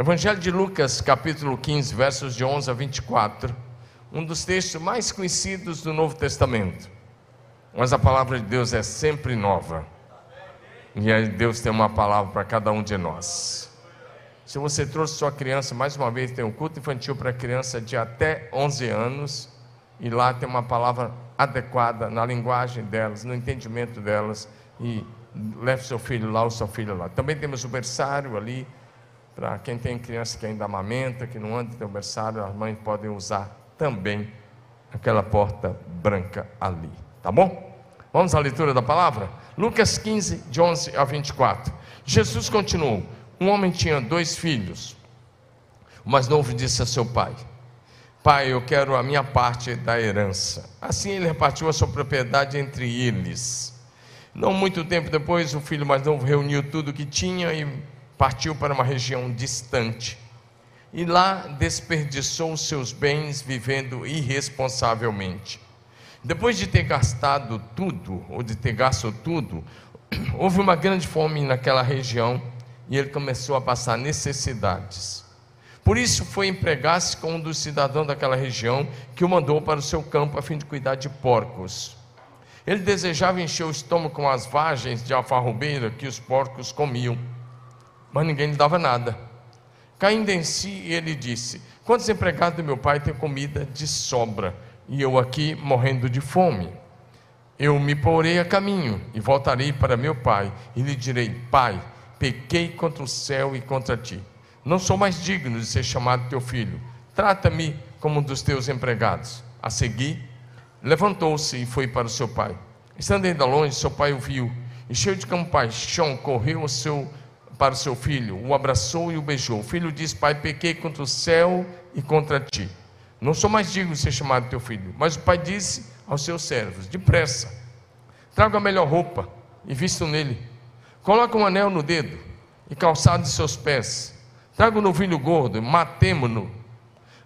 Evangelho de Lucas, capítulo 15, versos de 11 a 24, um dos textos mais conhecidos do Novo Testamento. Mas a palavra de Deus é sempre nova. E aí Deus tem uma palavra para cada um de nós. Se você trouxe sua criança, mais uma vez tem um culto infantil para criança de até 11 anos, e lá tem uma palavra adequada na linguagem delas, no entendimento delas, e leve seu filho lá ou sua filha lá. Também temos o berçário ali, para quem tem criança que ainda amamenta, que não anda o berçário, as mães podem usar também aquela porta branca ali, tá bom? Vamos à leitura da palavra? Lucas 15, de 11 a 24. Jesus continuou: Um homem tinha dois filhos. O mais novo disse a seu pai: Pai, eu quero a minha parte da herança. Assim ele repartiu a sua propriedade entre eles. Não muito tempo depois, o filho mais novo reuniu tudo o que tinha e partiu para uma região distante. E lá desperdiçou seus bens vivendo irresponsavelmente. Depois de ter gastado tudo, ou de ter gasto tudo, houve uma grande fome naquela região e ele começou a passar necessidades. Por isso foi empregar-se com um dos cidadãos daquela região que o mandou para o seu campo a fim de cuidar de porcos. Ele desejava encher o estômago com as vagens de alfarrobeira que os porcos comiam, mas ninguém lhe dava nada. Caindo em si, ele disse: Quantos empregados do meu pai têm comida de sobra? e eu aqui morrendo de fome. Eu me porei a caminho e voltarei para meu pai e lhe direi: Pai, pequei contra o céu e contra ti. Não sou mais digno de ser chamado teu filho. Trata-me como um dos teus empregados. A seguir, levantou-se e foi para o seu pai. Estando ainda longe, seu pai o viu e, cheio de compaixão, correu seu, para o seu filho, o abraçou e o beijou. O filho disse: Pai, pequei contra o céu e contra ti. Não sou mais digno de ser chamado teu filho. Mas o pai disse aos seus servos: Depressa, traga a melhor roupa e visto nele. Coloque um anel no dedo e calçado de seus pés. Traga o novilho gordo e matemo-no.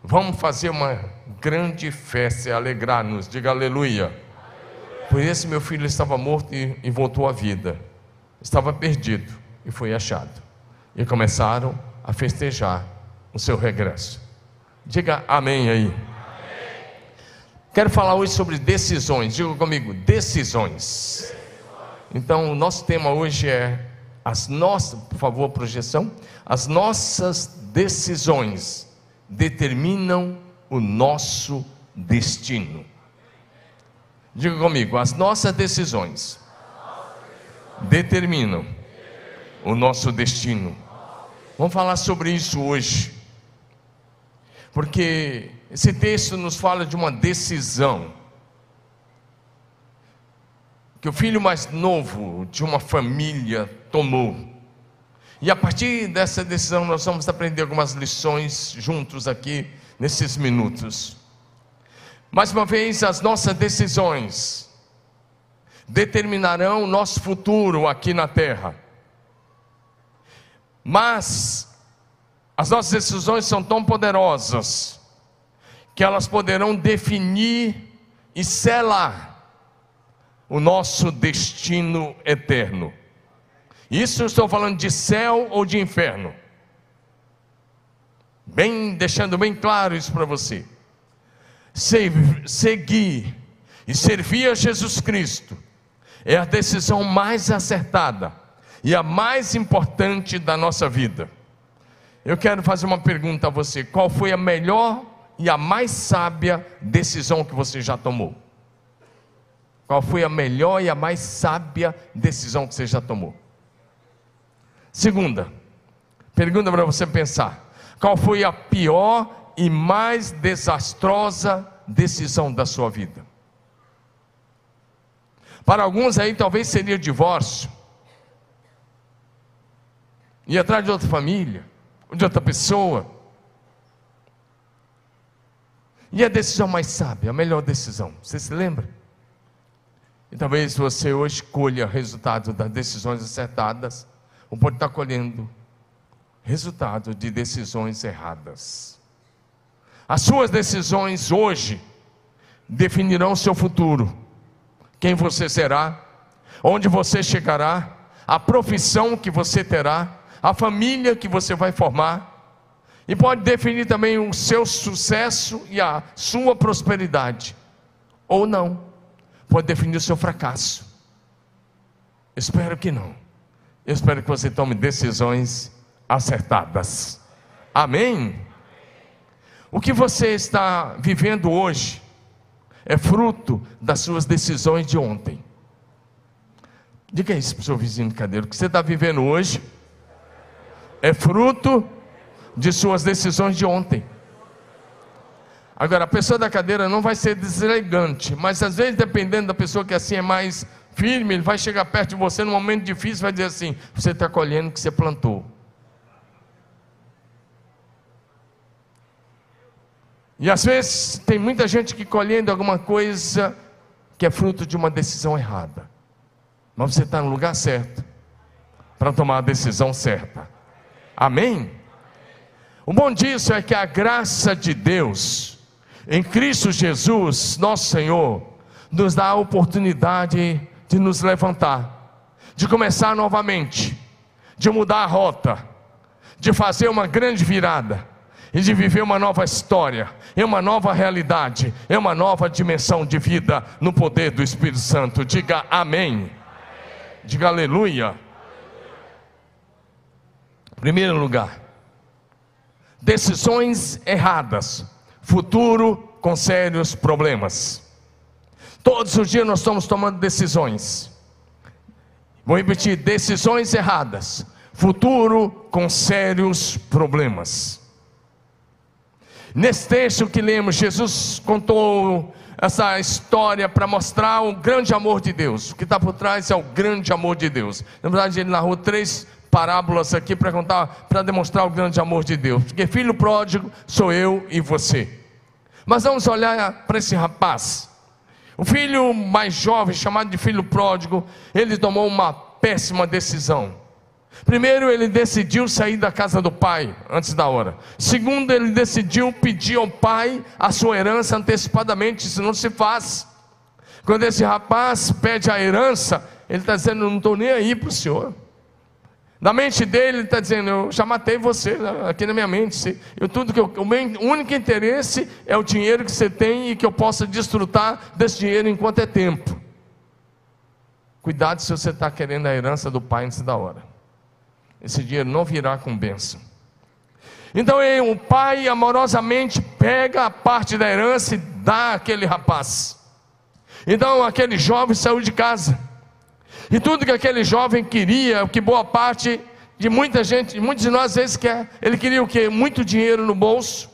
Vamos fazer uma grande festa e alegrar-nos. Diga aleluia. Por esse meu filho estava morto e, e voltou à vida. Estava perdido e foi achado. E começaram a festejar o seu regresso. Diga amém aí. Quero falar hoje sobre decisões. Diga comigo, decisões. decisões. Então, o nosso tema hoje é as nossas, por favor, projeção. As nossas decisões determinam o nosso destino. Diga comigo, as nossas decisões determinam o nosso destino. Vamos falar sobre isso hoje porque esse texto nos fala de uma decisão que o filho mais novo de uma família tomou. E a partir dessa decisão nós vamos aprender algumas lições juntos aqui nesses minutos. Mais uma vez, as nossas decisões determinarão o nosso futuro aqui na terra. Mas as nossas decisões são tão poderosas que elas poderão definir e selar o nosso destino eterno. Isso eu estou falando de céu ou de inferno. Bem, deixando bem claro isso para você. Seguir e servir a Jesus Cristo é a decisão mais acertada e a mais importante da nossa vida. Eu quero fazer uma pergunta a você: qual foi a melhor e a mais sábia decisão que você já tomou? Qual foi a melhor e a mais sábia decisão que você já tomou? Segunda, pergunta para você pensar: qual foi a pior e mais desastrosa decisão da sua vida? Para alguns aí talvez seria divórcio, ir atrás de outra família, de outra pessoa. E a decisão mais sábia, a melhor decisão, você se lembra? E talvez você hoje colha resultado das decisões acertadas, ou pode estar colhendo resultado de decisões erradas. As suas decisões hoje definirão seu futuro, quem você será, onde você chegará, a profissão que você terá, a família que você vai formar, E pode definir também o seu sucesso e a sua prosperidade. Ou não. Pode definir o seu fracasso. Espero que não. Eu espero que você tome decisões acertadas. Amém? O que você está vivendo hoje é fruto das suas decisões de ontem. Diga isso para o seu vizinho de cadeira. O que você está vivendo hoje é fruto de suas decisões de ontem. Agora, a pessoa da cadeira não vai ser deselegante, mas às vezes, dependendo da pessoa que assim é mais firme, ele vai chegar perto de você num momento difícil e vai dizer assim: Você está colhendo o que você plantou. E às vezes tem muita gente que colhendo alguma coisa que é fruto de uma decisão errada. Mas você está no lugar certo para tomar a decisão certa. Amém? O bom disso é que a graça de Deus, em Cristo Jesus, nosso Senhor, nos dá a oportunidade de nos levantar, de começar novamente, de mudar a rota, de fazer uma grande virada e de viver uma nova história, é uma nova realidade, é uma nova dimensão de vida no poder do Espírito Santo. Diga amém. Diga aleluia. Primeiro lugar, Decisões erradas, futuro com sérios problemas. Todos os dias nós estamos tomando decisões. Vou repetir: decisões erradas, futuro com sérios problemas. Nesse texto que lemos, Jesus contou essa história para mostrar o grande amor de Deus. O que está por trás é o grande amor de Deus. Na verdade, ele narrou três parábolas aqui para contar, para demonstrar o grande amor de Deus. Porque filho pródigo sou eu e você. Mas vamos olhar para esse rapaz. O filho mais jovem, chamado de filho pródigo, ele tomou uma péssima decisão. Primeiro, ele decidiu sair da casa do pai antes da hora. Segundo, ele decidiu pedir ao pai a sua herança antecipadamente. Isso não se faz. Quando esse rapaz pede a herança, ele está dizendo: Não estou nem aí para o senhor. Na mente dele, ele está dizendo: Eu já matei você né, aqui na minha mente. Eu, tudo que eu, o meu único interesse é o dinheiro que você tem e que eu possa desfrutar desse dinheiro enquanto é tempo. Cuidado se você está querendo a herança do pai antes da hora. Esse dinheiro não virá com bênção. Então o pai amorosamente pega a parte da herança e dá àquele rapaz. Então aquele jovem saiu de casa. E tudo que aquele jovem queria, o que boa parte de muita gente, muitos de nós às vezes quer, ele queria o que? Muito dinheiro no bolso,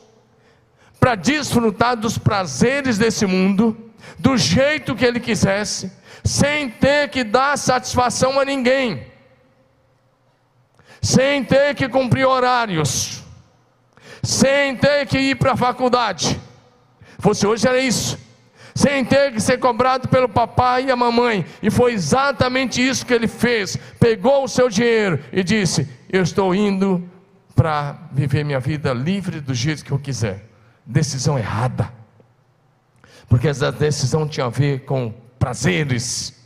para desfrutar dos prazeres desse mundo, do jeito que ele quisesse, sem ter que dar satisfação a ninguém, sem ter que cumprir horários, sem ter que ir para a faculdade. Fosse hoje era isso sem ter que ser cobrado pelo papai e a mamãe. E foi exatamente isso que ele fez. Pegou o seu dinheiro e disse: Eu estou indo para viver minha vida livre do jeito que eu quiser. Decisão errada. Porque essa decisão tinha a ver com prazeres.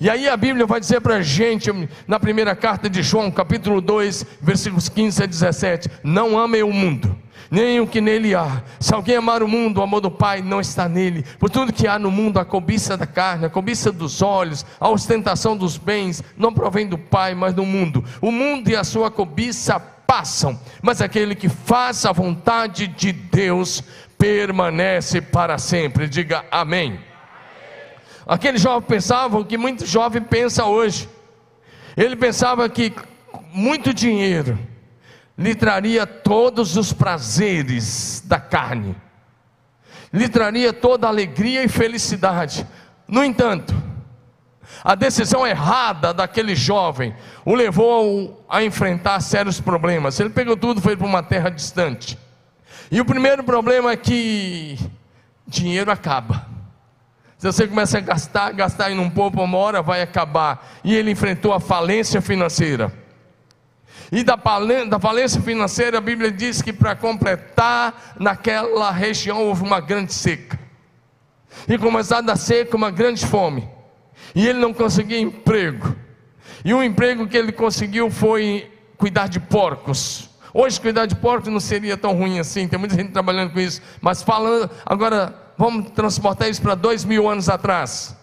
E aí a Bíblia vai dizer para a gente, na primeira carta de João, capítulo 2, versículos 15 a 17: Não amem o mundo nem o que nele há. Se alguém amar o mundo, o amor do Pai não está nele. Por tudo que há no mundo, a cobiça da carne, a cobiça dos olhos, a ostentação dos bens, não provém do Pai, mas do mundo. O mundo e a sua cobiça passam, mas aquele que faz a vontade de Deus permanece para sempre. Diga amém. Aquele jovem pensava o que muito jovem pensa hoje. Ele pensava que muito dinheiro lhe traria todos os prazeres da carne, lhe traria toda alegria e felicidade. No entanto, a decisão errada daquele jovem o levou a enfrentar sérios problemas. Ele pegou tudo e foi para uma terra distante. E o primeiro problema é que dinheiro acaba. Se você começa a gastar, gastar e não poupa, uma hora vai acabar. E ele enfrentou a falência financeira. E da, falência financeira, a Bíblia diz que para completar, naquela região houve uma grande seca. E começada a seca, uma grande fome. E ele não conseguia emprego. E o emprego que ele conseguiu foi cuidar de porcos. Hoje cuidar de porco não seria tão ruim assim, tem muita gente trabalhando com isso, mas falando, agora vamos transportar isso para dois mil anos atrás.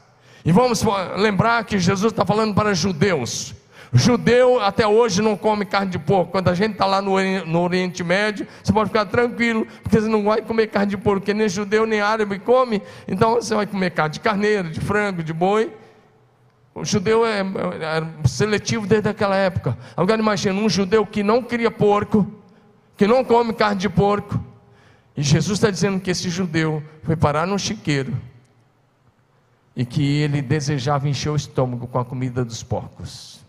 E vamos lembrar que Jesus está falando para judeus. Judeu até hoje não come carne de porco. Quando a gente está lá no, no, Oriente Médio, você pode ficar tranquilo, porque você não vai comer carne de porco, porque nem judeu nem árabe come. Então você vai comer carne de carneiro, de frango, de boi. O judeu é, é seletivo desde aquela época. Agora imagina um judeu que não cria porco, que não come carne de porco. E Jesus está dizendo que esse judeu foi parar no chiqueiro e que ele desejava encher o estômago com a comida dos porcos.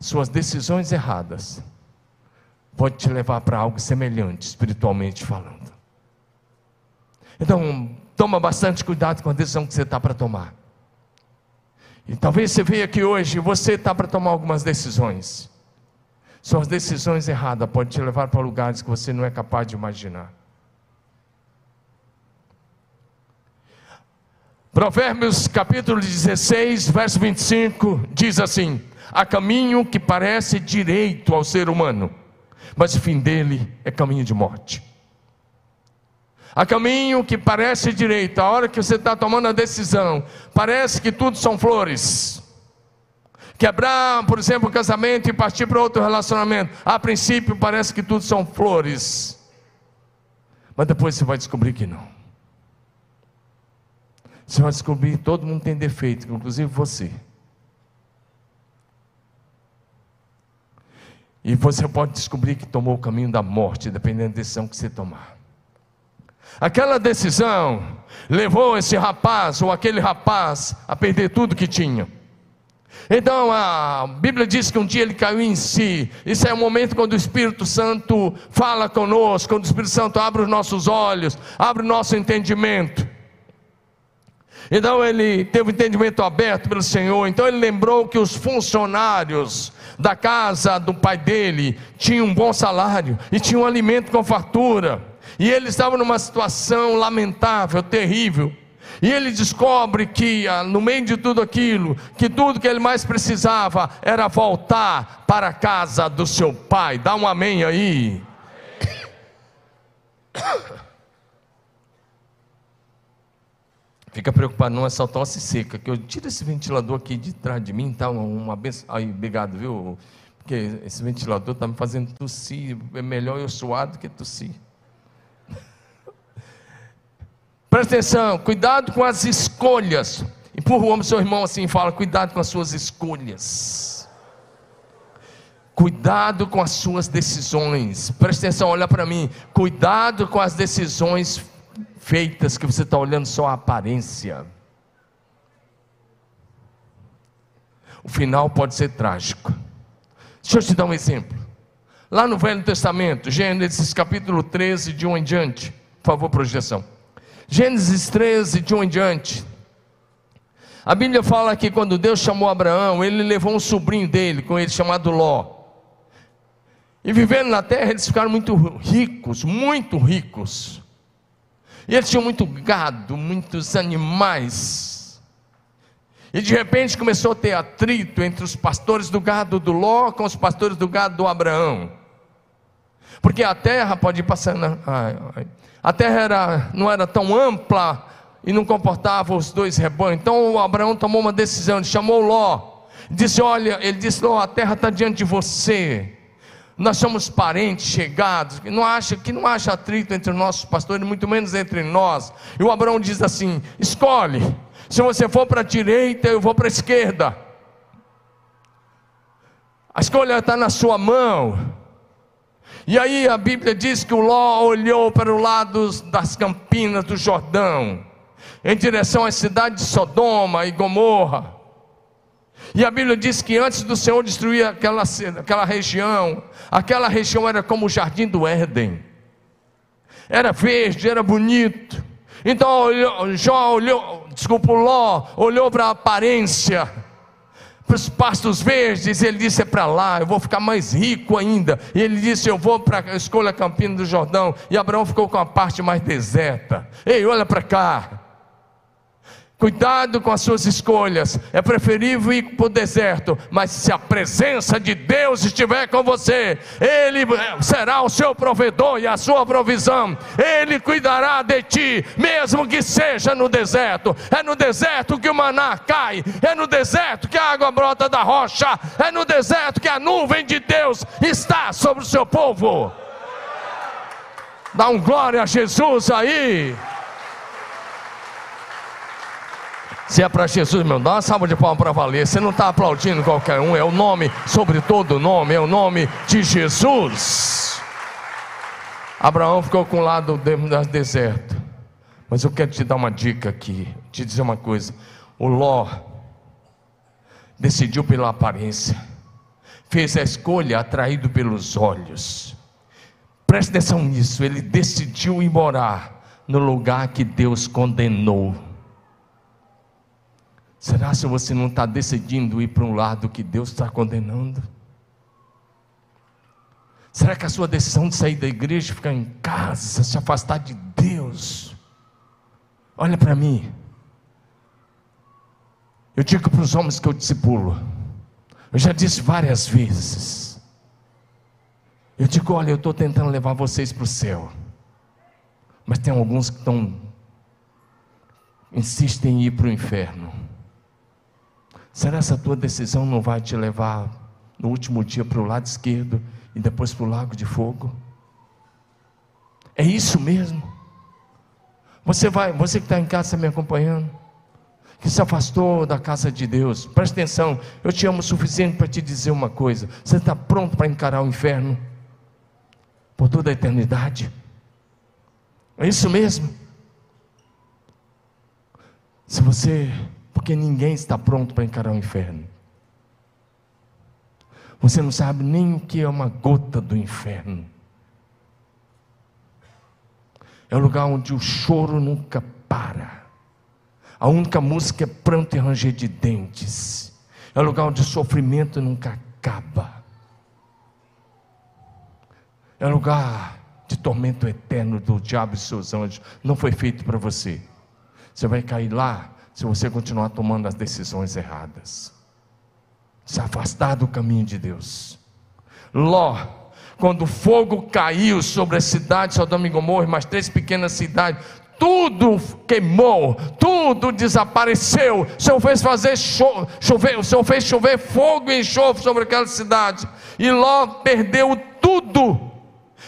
Suas decisões erradas pode te levar para algo semelhante, espiritualmente falando. Então, toma bastante cuidado com a decisão que você está para tomar. E talvez você veja aqui hoje, você está para tomar algumas decisões. Suas decisões erradas podem te levar para lugares que você não é capaz de imaginar. Provérbios capítulo 16, verso 25, diz assim: Há caminho que parece direito ao ser humano, mas o fim dele é caminho de morte. Há caminho que parece direito, a hora que você está tomando a decisão, parece que tudo são flores. Quebrar, por exemplo, o casamento e partir para outro relacionamento, a princípio parece que tudo são flores, mas depois você vai descobrir que não. Você vai descobrir que todo mundo tem defeito, inclusive você. E você pode descobrir que tomou o caminho da morte, dependendo da decisão que você tomar. Aquela decisão levou esse rapaz ou aquele rapaz a perder tudo que tinha. Então a Bíblia diz que um dia ele caiu em si. Isso é o momento quando o Espírito Santo fala conosco, quando o Espírito Santo abre os nossos olhos, abre o nosso entendimento. Então ele teve o entendimento aberto pelo Senhor. Então ele lembrou que os funcionários da casa do pai dele tinham um bom salário e tinham um alimento com fartura. E ele estava numa situação lamentável, terrível. E ele descobre que, ah, no meio de tudo aquilo, que tudo que ele mais precisava era voltar para a casa do seu pai. Dá um amém aí. Fica preocupado, não é só tosse seca, que eu tiro esse ventilador aqui de trás de mim, tá uma benção. Aí, obrigado, viu? Porque esse ventilador está me fazendo tossir. É melhor eu suar do que tossir. Presta atenção, cuidado com as escolhas. Empurra o homem, seu irmão, assim fala: cuidado com as suas escolhas. Cuidado com as suas decisões. Presta atenção, olha para mim. Cuidado com as decisões feitas que você está olhando só a aparência. O final pode ser trágico. Deixa eu te dar um exemplo. Lá no Velho Testamento, Gênesis capítulo 13, de um em diante. Por favor, projeção. Gênesis 13, de um em diante. A Bíblia fala que quando Deus chamou Abraão, ele levou um sobrinho dele com ele chamado Ló. E vivendo na terra, eles ficaram muito ricos, muito ricos. E eles tinham muito gado, muitos animais. E de repente começou a ter atrito entre os pastores do gado do Ló com os pastores do gado do Abraão. Porque a terra pode ir passando. A terra era, não era tão ampla e não comportava os dois rebanhos. Então o Abraão tomou uma decisão, ele chamou Ló. Disse: Olha, ele disse: Ló, a terra está diante de você nós somos parentes chegados, que não acha, que não acha atrito entre nossos pastores, muito menos entre nós. E o Abraão diz assim: escolhe, se você for para a direita, eu vou para a esquerda. A escolha está na sua mão. E aí a Bíblia diz que o Ló olhou para o lado das campinas do Jordão, em direção à cidade de Sodoma e Gomorra. E a Bíblia diz que antes do Senhor destruir aquela, aquela região, aquela região era como o jardim do Éden. Era verde, era bonito. Então olhou, Jó olhou, desculpa, Ló, olhou para a aparência, para os pastos verdes, ele disse: é para lá, eu vou ficar mais rico ainda. E ele disse: eu vou para a escolha Campina do Jordão. E Abraão ficou com a parte mais deserta. Ei, olha para cá. Cuidado com as suas escolhas. É preferível ir para o deserto, mas se a presença de Deus estiver com você, Ele será o seu provedor e a sua provisão. Ele cuidará de ti, mesmo que seja no deserto. É no deserto que o maná cai, é no deserto que a água brota da rocha, é no deserto que a nuvem de Deus está sobre o seu povo. Dá um glória a Jesus aí. Se é para Jesus, meu, dá uma salva de palmas para valer. Você não está aplaudindo qualquer um, é o nome sobre todo nome, é o nome de Jesus. Abraão ficou com o lado do deserto. Mas eu quero te dar uma dica aqui, te dizer uma coisa. O Ló decidiu pela aparência, fez a escolha atraído pelos olhos. Preste atenção nisso, ele decidiu ir morar no lugar que Deus condenou. Será se você não está decidindo ir para um lado que Deus está condenando? Será que a sua decisão de sair da igreja, ficar em casa, se afastar de Deus? Olha para mim. Eu digo para os homens que eu discipulo, eu já disse várias vezes. Eu digo, olha, eu estou tentando levar vocês para o céu. Mas tem alguns que estão insistem em ir para o inferno. Será essa tua decisão não vai te levar no último dia para o lado esquerdo e depois para o lago de fogo? É isso mesmo? Você vai, você que está em casa me acompanhando, que se afastou da casa de Deus, presta atenção, eu te amo o suficiente para te dizer uma coisa: você está pronto para encarar o inferno por toda a eternidade? É isso mesmo? Se você porque ninguém está pronto para encarar o inferno. Você não sabe nem o que é uma gota do inferno. É o lugar onde o choro nunca para. A única música é pranto e ranger de dentes. É o lugar onde o sofrimento nunca acaba. É o lugar de tormento eterno do diabo e seus anjos. Não foi feito para você. Você vai cair lá se você continuar tomando as decisões erradas, se afastar do caminho de Deus. Ló, quando o fogo caiu sobre a cidade de Sodoma e Gomorra, mais três pequenas cidades, tudo queimou, tudo desapareceu. O Senhor fez fazer cho chover, o Senhor fez chover fogo e enxofre sobre aquela cidade. E Ló perdeu tudo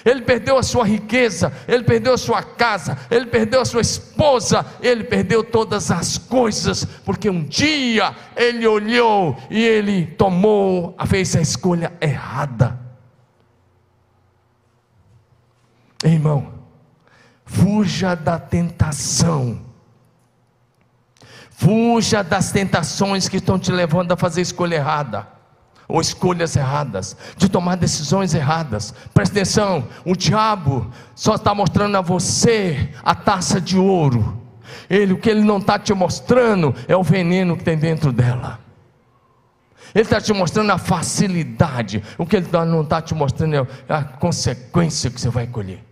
ele perdeu a sua riqueza, ele perdeu a sua casa, ele perdeu a sua esposa, ele perdeu todas as coisas, porque um dia ele olhou e ele tomou, fez a escolha errada. Irmão, fuja da tentação. Fuja das tentações que estão te levando a fazer escolha errada ou escolhas erradas, de tomar decisões erradas. Presta atenção: o diabo só está mostrando a você a taça de ouro. Ele, o que ele não está te mostrando é o veneno que tem dentro dela. Ele está te mostrando a facilidade. O que ele tá, não está te mostrando é a consequência que você vai colher.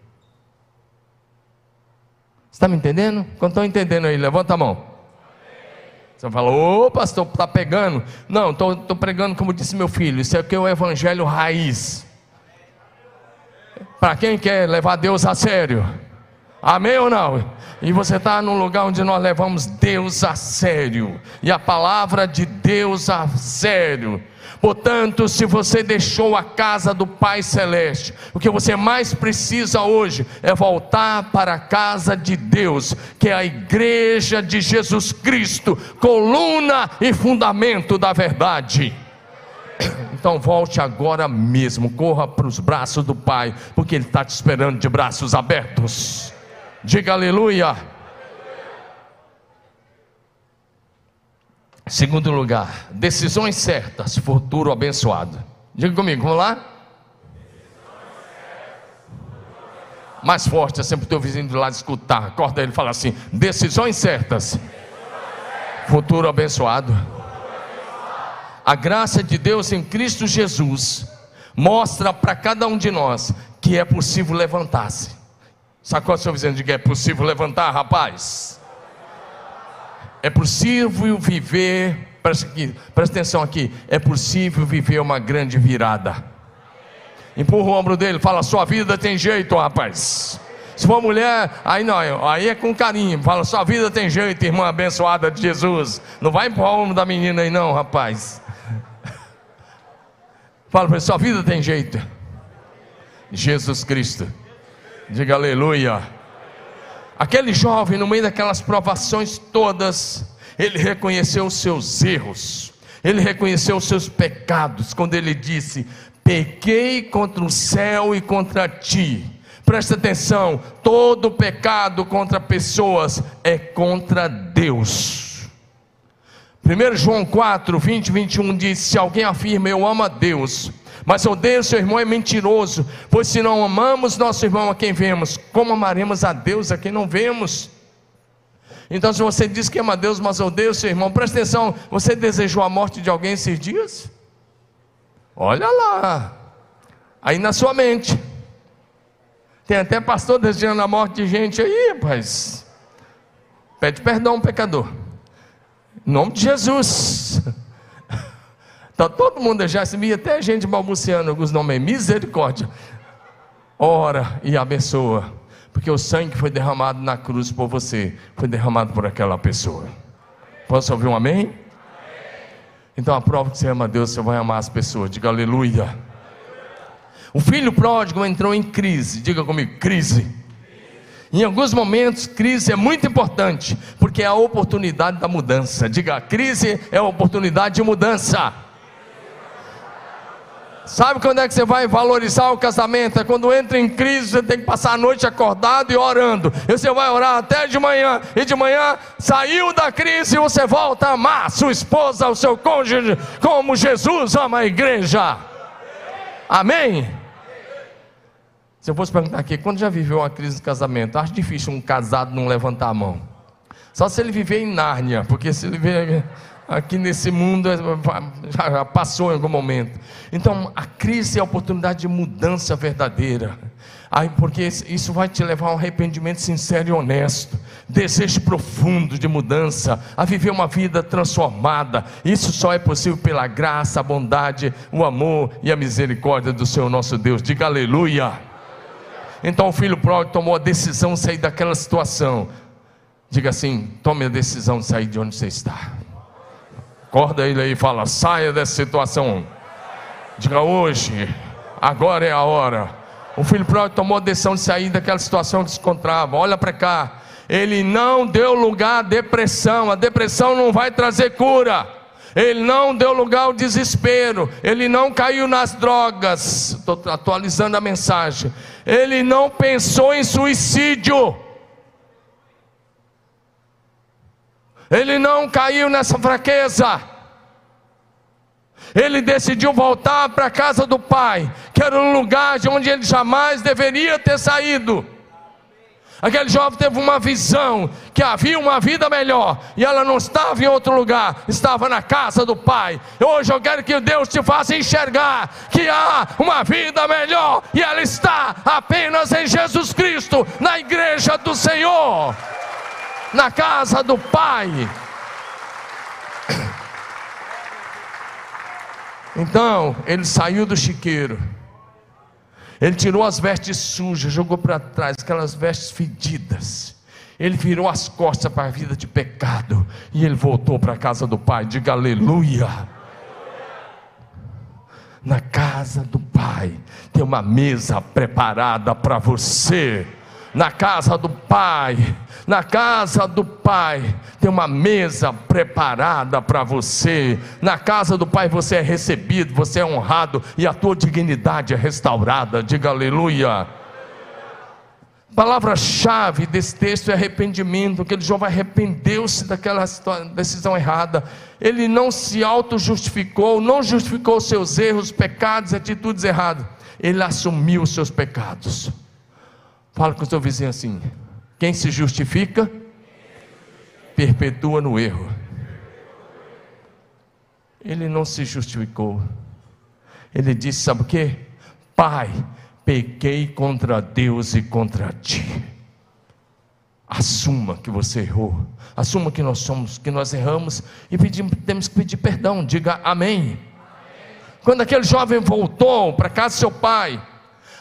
Está me entendendo? Quando estão entendendo aí, levanta a mão. Você fala, ô pastor, está pegando? Não, estou pregando como disse meu filho, isso aqui é o evangelho raiz. Para quem quer levar Deus a sério. Amém ou não? E você está num lugar onde nós levamos Deus a sério. E a palavra de Deus a sério. Portanto, se você deixou a casa do Pai Celeste, o que você mais precisa hoje é voltar para a casa de Deus, que é a igreja de Jesus Cristo, coluna e fundamento da verdade. Então volte agora mesmo, corra para os braços do Pai, porque Ele está te esperando de braços abertos. Diga aleluia. Segundo lugar, decisões certas, futuro abençoado. Diga comigo, vamos lá? Mais forte, é sempre o teu vizinho do lado escutar. Acorda ele e fala assim: decisões certas, futuro abençoado. A graça de Deus em Cristo Jesus mostra para cada um de nós que é possível levantar-se. Sacode seu vizinho de que é possível levantar, rapaz? É possível viver, presta, aqui, presta atenção aqui, é possível viver uma grande virada. Empurra o ombro dele, fala: sua vida tem jeito, rapaz. Se for mulher, aí não, aí é com carinho. Fala, sua vida tem jeito, irmã abençoada de Jesus. Não vai empurrar o ombro da menina aí, não, rapaz. Fala para ele, sua vida tem jeito. Jesus Cristo. Diga aleluia. Aquele jovem, no meio daquelas provações todas, ele reconheceu os seus erros, ele reconheceu os seus pecados, quando ele disse: Pequei contra o céu e contra ti. Presta atenção: todo pecado contra pessoas é contra Deus. 1 João 4, 20 e 21 diz: Se alguém afirma eu amo a Deus, mas odeia seu irmão, é mentiroso, pois se não amamos nosso irmão a quem vemos, como amaremos a Deus a quem não vemos? Então, se você diz que ama a Deus, mas odeia o seu irmão, presta atenção: você desejou a morte de alguém esses dias? Olha lá, aí na sua mente. Tem até pastor desejando a morte de gente aí, rapaz. Pede perdão, pecador. Em nome de Jesus. Está todo mundo já se via, até gente balbuciando alguns nomes. Misericórdia. Ora e abençoa. Porque o sangue que foi derramado na cruz por você foi derramado por aquela pessoa. Posso ouvir um amém? Então a prova que você ama Deus, você vai amar as pessoas. Diga aleluia. O filho pródigo entrou em crise. Diga comigo, crise. Em alguns momentos, crise é muito importante, porque é a oportunidade da mudança. Diga, crise é a oportunidade de mudança. Sabe quando é que você vai valorizar o casamento? É quando entra em crise, você tem que passar a noite acordado e orando. E você vai orar até de manhã. E de manhã saiu da crise e você volta a amar sua esposa, o seu cônjuge, como Jesus ama a igreja. Amém? Se eu fosse perguntar aqui, quando já viveu uma crise de casamento? Acho difícil um casado não levantar a mão. Só se ele viver em Nárnia, porque se ele viver aqui nesse mundo é, já passou em algum momento. Então, a crise é a oportunidade de mudança verdadeira. Aí, porque isso vai te levar a um arrependimento sincero e honesto, desejo profundo de mudança, a viver uma vida transformada. Isso só é possível pela graça, a bondade, o amor e a misericórdia do Senhor nosso Deus. Diga aleluia. Então o filho pródigo tomou a decisão de sair daquela situação. Diga assim: tome a decisão de sair de onde você está. Acorda ele aí e fala: saia dessa situação. Diga hoje, agora é a hora. O filho pródigo tomou a decisão de sair daquela situação que se encontrava. Olha para cá. Ele não deu lugar à depressão. A depressão não vai trazer cura. Ele não deu lugar ao desespero. Ele não caiu nas drogas. Estou atualizando a mensagem. Ele não pensou em suicídio. Ele não caiu nessa fraqueza. Ele decidiu voltar para a casa do pai, que era um lugar de onde ele jamais deveria ter saído. Aquele jovem teve uma visão que havia uma vida melhor e ela não estava em outro lugar, estava na casa do Pai. Hoje eu quero que Deus te faça enxergar que há uma vida melhor e ela está apenas em Jesus Cristo, na igreja do Senhor na casa do Pai. Então, ele saiu do chiqueiro. Ele tirou as vestes sujas, jogou para trás aquelas vestes fedidas. Ele virou as costas para a vida de pecado e ele voltou para a casa do Pai. Diga aleluia. Na casa do Pai tem uma mesa preparada para você na casa do Pai, na casa do Pai tem uma mesa preparada para você. Na casa do Pai você é recebido, você é honrado e a tua dignidade é restaurada. Diga aleluia. Palavra-chave desse texto é arrependimento. Aquele jovem arrependeu-se daquela decisão errada. Ele não se auto-justificou, não justificou seus erros, pecados, atitudes erradas. Ele assumiu os seus pecados. Fala com o seu vizinho assim: quem se justifica, perpetua no erro. Ele não se justificou. Ele disse: sabe o que? Pai, pequei contra Deus e contra ti. Assuma que você errou. Assuma que nós somos, que nós erramos e pedimos, temos que pedir perdão. Diga amém. amém. Quando aquele jovem voltou para casa do seu pai,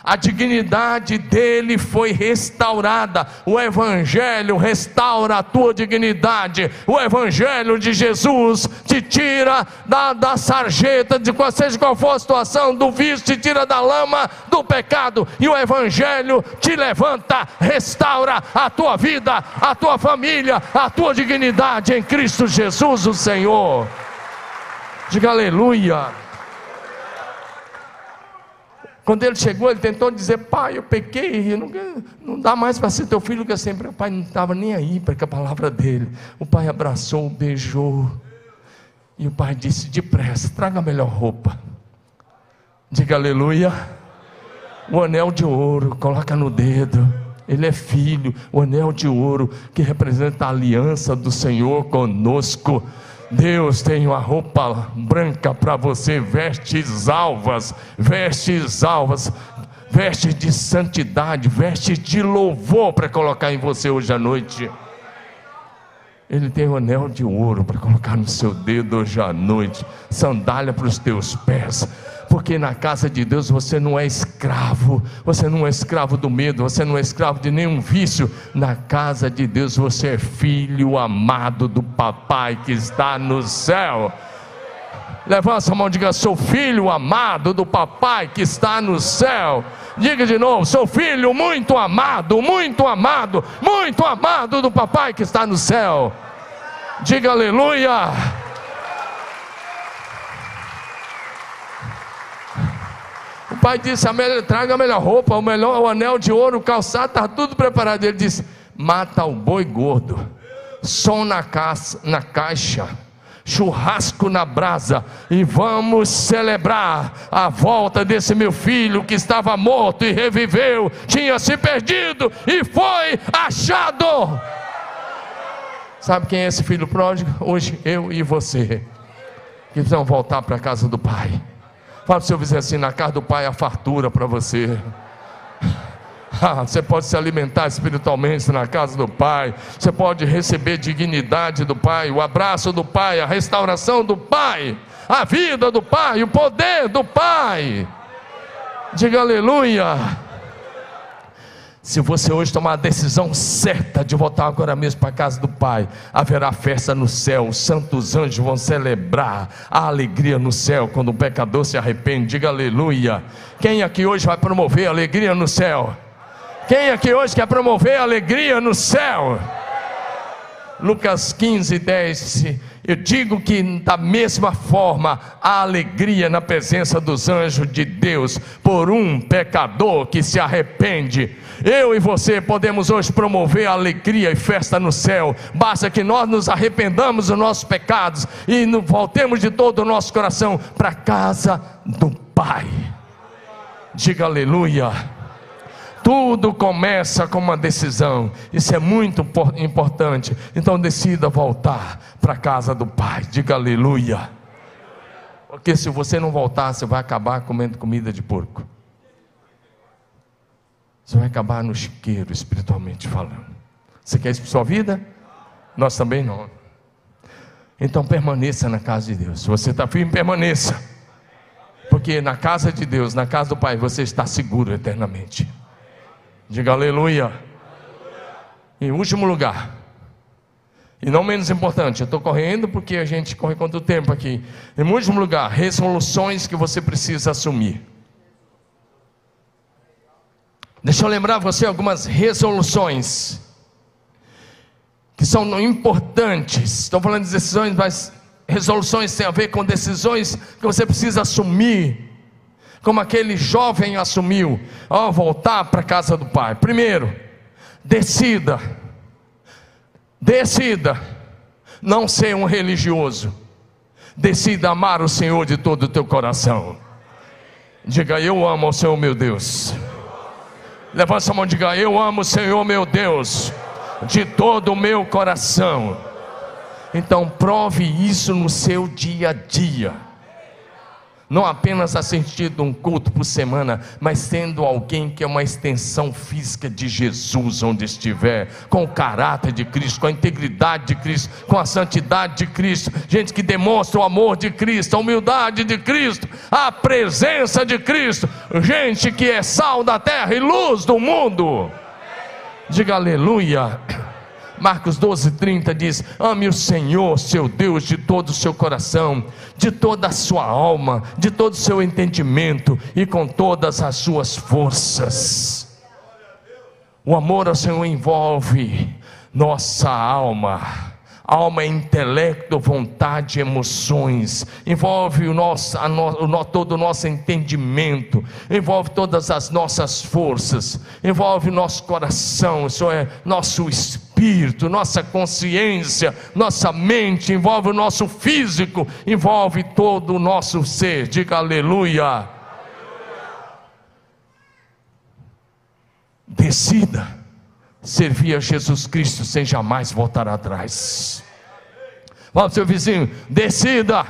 a dignidade dele foi restaurada. O Evangelho restaura a tua dignidade. O Evangelho de Jesus te tira da, da sarjeta, de qual seja qual for a situação, do vício, te tira da lama do pecado. E o Evangelho te levanta, restaura a tua vida, a tua família, a tua dignidade em Cristo Jesus, o Senhor. Diga aleluia. Quando ele chegou, ele tentou dizer: Pai, eu pequei, não, não dá mais para ser teu filho que eu sempre. O pai não estava nem aí para a palavra dele. O pai abraçou, beijou. E o pai disse: Depressa, traga a melhor roupa. Diga aleluia. O anel de ouro, coloca no dedo. Ele é filho, o anel de ouro que representa a aliança do Senhor conosco. Deus tem uma roupa branca para você, vestes alvas, vestes alvas, vestes de santidade, vestes de louvor para colocar em você hoje à noite. Ele tem um anel de ouro para colocar no seu dedo hoje à noite, sandália para os teus pés porque na casa de Deus você não é escravo, você não é escravo do medo, você não é escravo de nenhum vício. Na casa de Deus você é filho amado do papai que está no céu. Levanta a mão e diga: Sou filho amado do papai que está no céu. Diga de novo: Sou filho muito amado, muito amado, muito amado do papai que está no céu. Diga aleluia. Pai disse: traga a melhor roupa, o melhor o anel de ouro, o calçado, está tudo preparado. Ele disse: mata o boi gordo, som na, na caixa, churrasco na brasa, e vamos celebrar a volta desse meu filho que estava morto e reviveu, tinha se perdido e foi achado. Sabe quem é esse filho pródigo? Hoje eu e você, que precisamos voltar para a casa do pai Fala para o seu assim: na casa do Pai há fartura para você. Ah, você pode se alimentar espiritualmente na casa do Pai. Você pode receber dignidade do Pai, o abraço do Pai, a restauração do Pai, a vida do Pai, o poder do Pai. Diga aleluia. Se você hoje tomar a decisão certa de voltar agora mesmo para a casa do Pai, haverá festa no céu, os santos anjos vão celebrar a alegria no céu quando o pecador se arrepende. Diga aleluia. Quem aqui hoje vai promover alegria no céu? Quem aqui hoje quer promover alegria no céu? Lucas 15, 10. Eu digo que da mesma forma a alegria na presença dos anjos de Deus por um pecador que se arrepende. Eu e você podemos hoje promover alegria e festa no céu. Basta que nós nos arrependamos dos nossos pecados e voltemos de todo o nosso coração para a casa do Pai. Diga aleluia. Tudo começa com uma decisão. Isso é muito importante. Então decida voltar para a casa do Pai. Diga aleluia. Porque se você não voltar, você vai acabar comendo comida de porco. Você vai acabar no chiqueiro, espiritualmente falando. Você quer isso para sua vida? Nós também não. Então permaneça na casa de Deus. Se você está firme, permaneça. Porque na casa de Deus, na casa do Pai, você está seguro eternamente. Diga aleluia. Em último lugar, e não menos importante, eu estou correndo porque a gente corre quanto tempo aqui. Em último lugar, resoluções que você precisa assumir. Deixa eu lembrar você algumas resoluções que são importantes. Estou falando de decisões, mas resoluções têm a ver com decisões que você precisa assumir como aquele jovem assumiu, ao voltar para a casa do pai. Primeiro, decida, decida não ser um religioso, decida amar o Senhor de todo o teu coração. Diga, eu amo o Senhor meu Deus. Levanta a mão e diga, eu amo o Senhor meu Deus, de todo o meu coração. Então prove isso no seu dia a dia não apenas assistindo um culto por semana, mas sendo alguém que é uma extensão física de Jesus onde estiver, com o caráter de Cristo, com a integridade de Cristo, com a santidade de Cristo, gente que demonstra o amor de Cristo, a humildade de Cristo, a presença de Cristo, gente que é sal da terra e luz do mundo. Diga aleluia. Marcos 12, 30 diz: Ame o Senhor, seu Deus, de todo o seu coração, de toda a sua alma, de todo o seu entendimento e com todas as suas forças. O amor ao Senhor envolve nossa alma alma, intelecto, vontade, emoções, envolve o nosso, no, o, todo o nosso entendimento, envolve todas as nossas forças, envolve nosso coração, isso é, nosso espírito, nossa consciência, nossa mente, envolve o nosso físico, envolve todo o nosso ser. Diga aleluia. aleluia. Decida servir a Jesus Cristo sem jamais voltar atrás. Fala para o seu vizinho: decida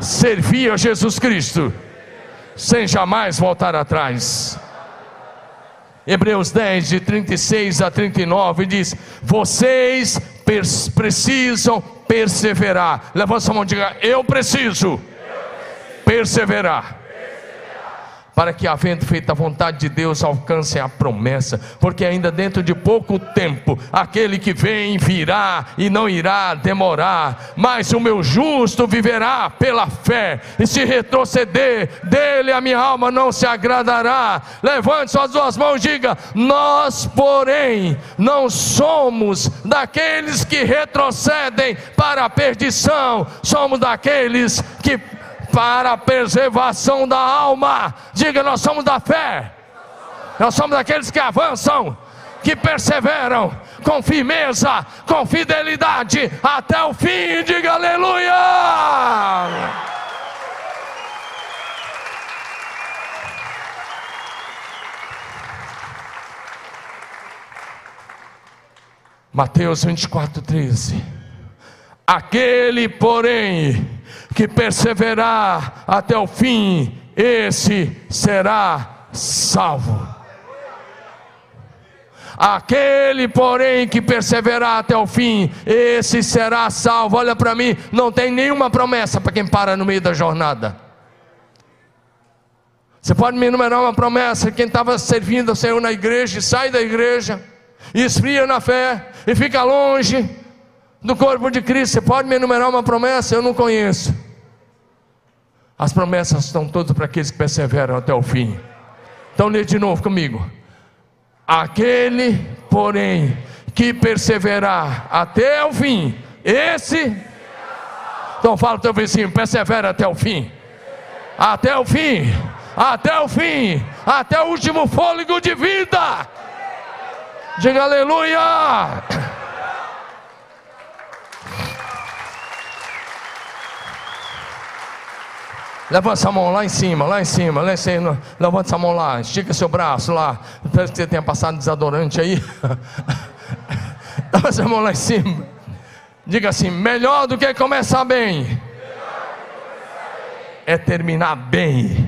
servir a Jesus Cristo sem jamais voltar atrás. Hebreus 10, de 36 a 39 diz: Vocês precisam perseverar. Levanta sua mão e diga: Eu preciso perseverar para que, havendo feito a vontade de Deus, alcancem a promessa, porque ainda dentro de pouco tempo, aquele que vem virá e não irá demorar, mas o meu justo viverá pela fé, e se retroceder, dele a minha alma não se agradará. Levante suas duas mãos e diga: Nós, porém, não somos daqueles que retrocedem para a perdição, somos daqueles que para a preservação da alma. Diga, nós somos da fé. Nós somos daqueles que avançam, que perseveram com firmeza, com fidelidade até o fim. Diga aleluia. Mateus 24, 13. Aquele, porém, que perseverar até o fim, esse será salvo. Aquele, porém, que perseverar até o fim, esse será salvo. Olha para mim, não tem nenhuma promessa para quem para no meio da jornada. Você pode me enumerar uma promessa: quem estava servindo ao Senhor na igreja, sai da igreja, e esfria na fé, e fica longe do corpo de Cristo. Você pode me enumerar uma promessa? Eu não conheço. As promessas estão todas para aqueles que perseveram até o fim. Então lê de novo comigo. Aquele, porém, que perseverar até o fim, esse. Então fala o teu vizinho, persevera até o fim. Até o fim. Até o fim. Até o último fôlego de vida. Diga aleluia. Levanta a mão lá em cima, lá em cima, lá em cima. Levanta a mão lá, estica seu braço lá. Espero que você tenha passado desodorante aí. Levanta a mão lá em cima. Diga assim: melhor do que começar bem é terminar bem,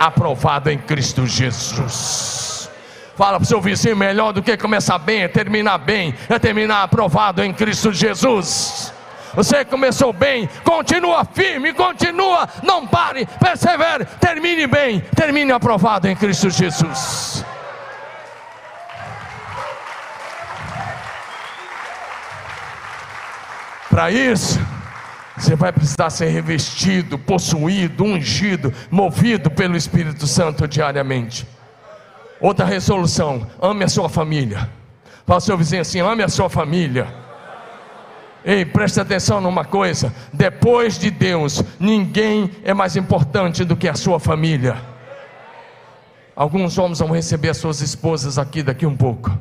aprovado em Cristo Jesus. Fala para o seu vizinho: melhor do que começar bem é terminar bem, é terminar aprovado em Cristo Jesus. Você começou bem, continua firme, continua, não pare, persevere, termine bem, termine aprovado em Cristo Jesus. Para isso, você vai precisar ser revestido, possuído, ungido, movido pelo Espírito Santo diariamente. Outra resolução: ame a sua família. Fala ao seu vizinho assim: ame a sua família. Ei, preste atenção numa coisa: depois de Deus, ninguém é mais importante do que a sua família. Alguns homens vão receber as suas esposas aqui daqui um pouco.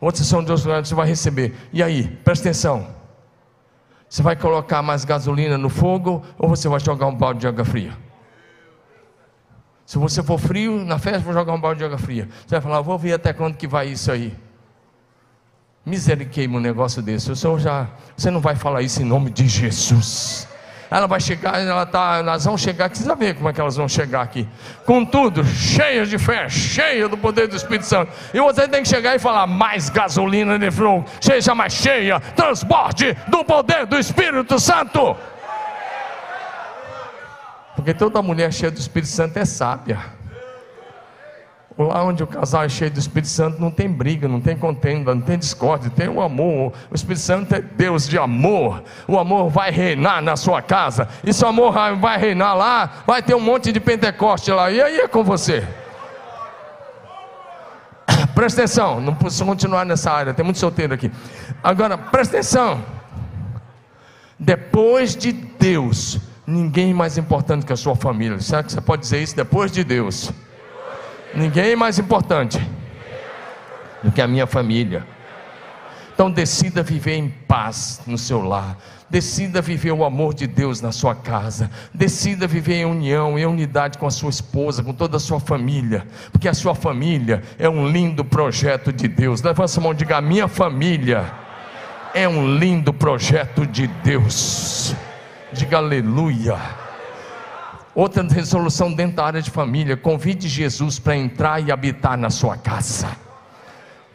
Outros são de outros lugares, você vai receber. E aí, preste atenção. Você vai colocar mais gasolina no fogo ou você vai jogar um balde de água fria? Se você for frio, na festa vou jogar um balde de água fria. Você vai falar, vou ver até quando que vai isso aí. Misericórdia um negócio desse. O Senhor já, você não vai falar isso em nome de Jesus. ela vai chegar, ela tá, elas vão chegar, precisa ver como é que elas vão chegar aqui. Com tudo, cheias de fé, cheia do poder do Espírito Santo. E você tem que chegar e falar: mais gasolina de fogo, seja mais cheia, transporte do poder do Espírito Santo. Porque toda mulher cheia do Espírito Santo é sábia. Lá onde o casal é cheio do Espírito Santo não tem briga, não tem contenda, não tem discórdia, tem o amor. O Espírito Santo é Deus de amor. O amor vai reinar na sua casa. E se o amor vai reinar lá, vai ter um monte de Pentecoste lá. E aí é com você. Presta atenção, não posso continuar nessa área, tem muito solteiro aqui. Agora, presta atenção. Depois de Deus, ninguém mais importante que a sua família. Será que você pode dizer isso depois de Deus? Ninguém mais importante do que a minha família. Então decida viver em paz no seu lar. Decida viver o amor de Deus na sua casa. Decida viver em união, em unidade com a sua esposa, com toda a sua família. Porque a sua família é um lindo projeto de Deus. Levanta a mão e diga: minha família é um lindo projeto de Deus. Diga aleluia. Outra resolução dentro da área de família: convide Jesus para entrar e habitar na sua casa.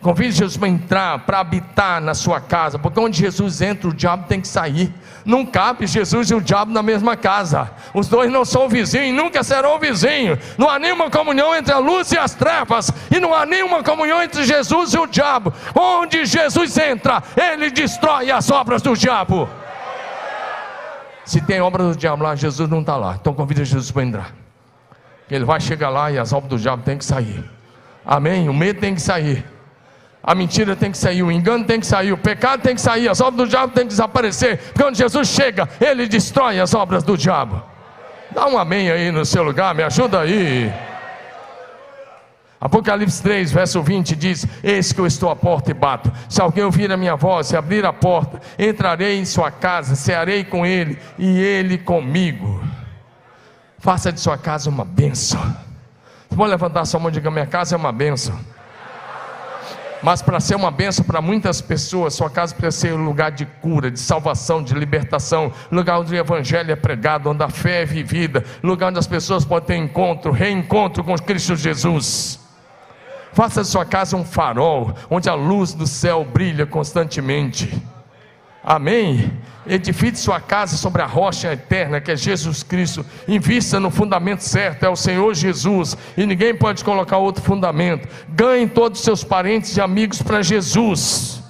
Convide Jesus para entrar, para habitar na sua casa, porque onde Jesus entra, o diabo tem que sair. Não cabe Jesus e o diabo na mesma casa. Os dois não são vizinhos, nunca serão vizinhos. Não há nenhuma comunhão entre a luz e as trevas, e não há nenhuma comunhão entre Jesus e o diabo. Onde Jesus entra, ele destrói as obras do diabo. Se tem obra do diabo lá, Jesus não está lá. Então convida Jesus para entrar. Ele vai chegar lá e as obras do diabo têm que sair. Amém? O medo tem que sair. A mentira tem que sair, o engano tem que sair, o pecado tem que sair, as obras do diabo têm que desaparecer. Quando Jesus chega, ele destrói as obras do diabo. Dá um amém aí no seu lugar, me ajuda aí. Apocalipse 3, verso 20 diz: Eis que eu estou à porta e bato. Se alguém ouvir a minha voz e abrir a porta, entrarei em sua casa, cearei com ele e ele comigo. Faça de sua casa uma bênção. Você pode levantar sua mão e diga: Minha casa é uma bênção. Mas para ser uma bênção para muitas pessoas, sua casa precisa ser um lugar de cura, de salvação, de libertação, lugar onde o evangelho é pregado, onde a fé é vivida, lugar onde as pessoas podem ter encontro, reencontro com Cristo Jesus. Faça de sua casa um farol, onde a luz do céu brilha constantemente. Amém? Edifique sua casa sobre a rocha eterna que é Jesus Cristo. Invista no fundamento certo, é o Senhor Jesus. E ninguém pode colocar outro fundamento. Ganhe todos os seus parentes e amigos para Jesus.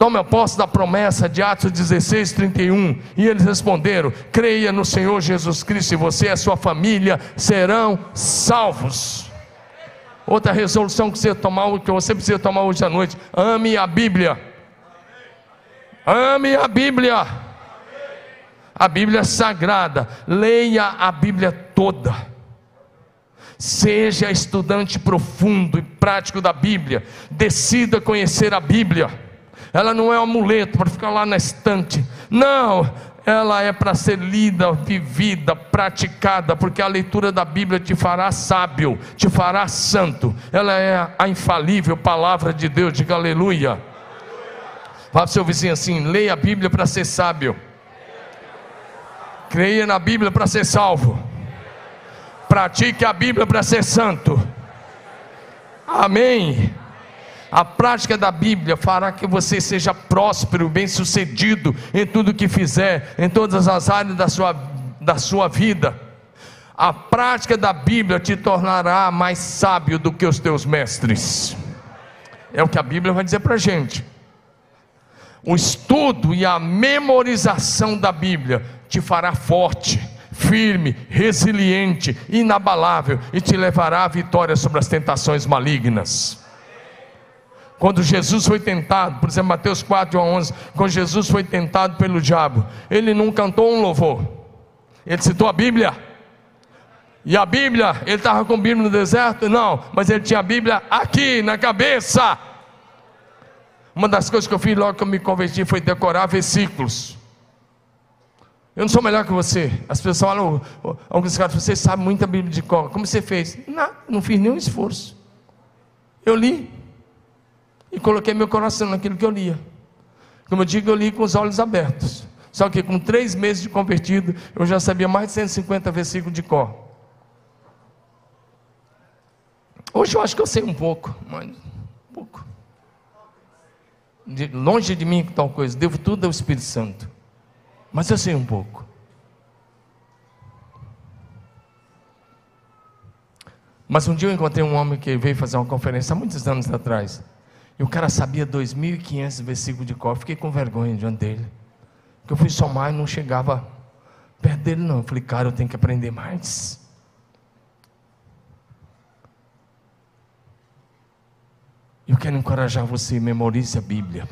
Tome a posse da promessa de Atos 16, 31. E eles responderam: Creia no Senhor Jesus Cristo, e você e a sua família serão salvos. Outra resolução que você, tomar, que você precisa tomar hoje à noite: ame a Bíblia. Ame a Bíblia. A Bíblia é sagrada. Leia a Bíblia toda. Seja estudante profundo e prático da Bíblia. Decida conhecer a Bíblia. Ela não é um amuleto para ficar lá na estante. Não, ela é para ser lida, vivida, praticada, porque a leitura da Bíblia te fará sábio, te fará santo. Ela é a infalível palavra de Deus, diga aleluia. Fala para o seu vizinho assim: leia a Bíblia para ser sábio, creia na Bíblia para ser salvo, pratique a Bíblia para ser santo. Amém. A prática da Bíblia fará que você seja próspero, bem-sucedido em tudo que fizer, em todas as áreas da sua, da sua vida. A prática da Bíblia te tornará mais sábio do que os teus mestres. É o que a Bíblia vai dizer para a gente. O estudo e a memorização da Bíblia te fará forte, firme, resiliente, inabalável e te levará à vitória sobre as tentações malignas. Quando Jesus foi tentado, por exemplo, Mateus 4, 11, quando Jesus foi tentado pelo diabo, ele não cantou um louvor, ele citou a Bíblia. E a Bíblia, ele estava com a Bíblia no deserto? Não, mas ele tinha a Bíblia aqui na cabeça. Uma das coisas que eu fiz logo que eu me converti foi decorar versículos. Eu não sou melhor que você. As pessoas falam, alguns caras, você sabe muita Bíblia de cor. Como você fez? Não, não fiz nenhum esforço. Eu li e coloquei meu coração naquilo que eu lia. Como eu digo, eu li com os olhos abertos. Só que com três meses de convertido, eu já sabia mais de 150 versículos de cor. Hoje eu acho que eu sei um pouco, mas um pouco. De, longe de mim tal coisa, devo tudo ao Espírito Santo. Mas eu sei um pouco. Mas um dia eu encontrei um homem que veio fazer uma conferência há muitos anos atrás. E o cara sabia 2.500 versículos de cor. Fiquei com vergonha diante dele. Porque eu fui somar e não chegava perto dele, não. Eu falei, cara, eu tenho que aprender mais. Eu quero encorajar você, memorize a Bíblia.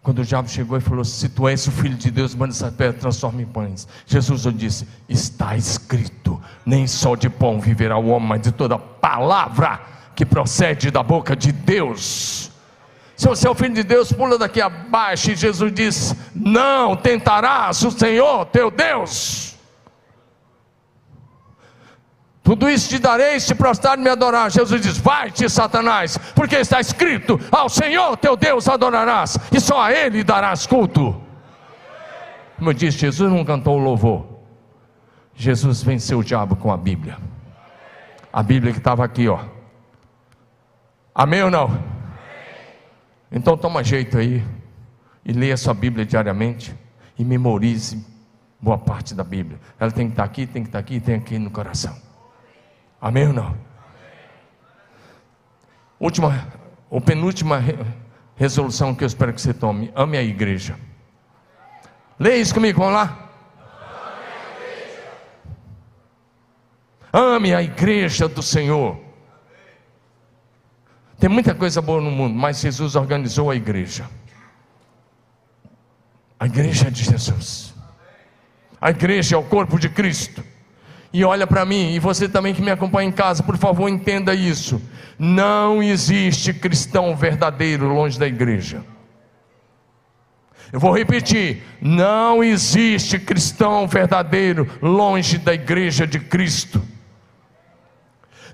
Quando o diabo chegou e falou: Se tu és o filho de Deus, manda essa pedra, transforma em pães. Jesus disse: Está escrito: Nem só de pão viverá o homem, mas de toda palavra que procede da boca de Deus. Se você é o filho de Deus, pula daqui abaixo. E Jesus diz: Não tentarás o Senhor teu Deus. Tudo isso te darei se prostrar e me adorar. Jesus diz: Vai-te, Satanás, porque está escrito: Ao Senhor teu Deus adorarás, e só a Ele darás culto. Como eu disse, Jesus não cantou o louvor. Jesus venceu o diabo com a Bíblia. A Bíblia que estava aqui, ó. Amém ou não? Então toma jeito aí e leia sua Bíblia diariamente e memorize boa parte da Bíblia. Ela tem que estar aqui, tem que estar aqui, tem aqui no coração. Amém ou não? Última, ou penúltima resolução que eu espero que você tome: ame a igreja. Leia isso comigo, vamos lá. Ame a igreja do Senhor. Tem muita coisa boa no mundo, mas Jesus organizou a igreja. A igreja é de Jesus. A igreja é o corpo de Cristo e olha para mim, e você também que me acompanha em casa, por favor, entenda isso. Não existe cristão verdadeiro longe da igreja. Eu vou repetir: não existe cristão verdadeiro longe da igreja de Cristo.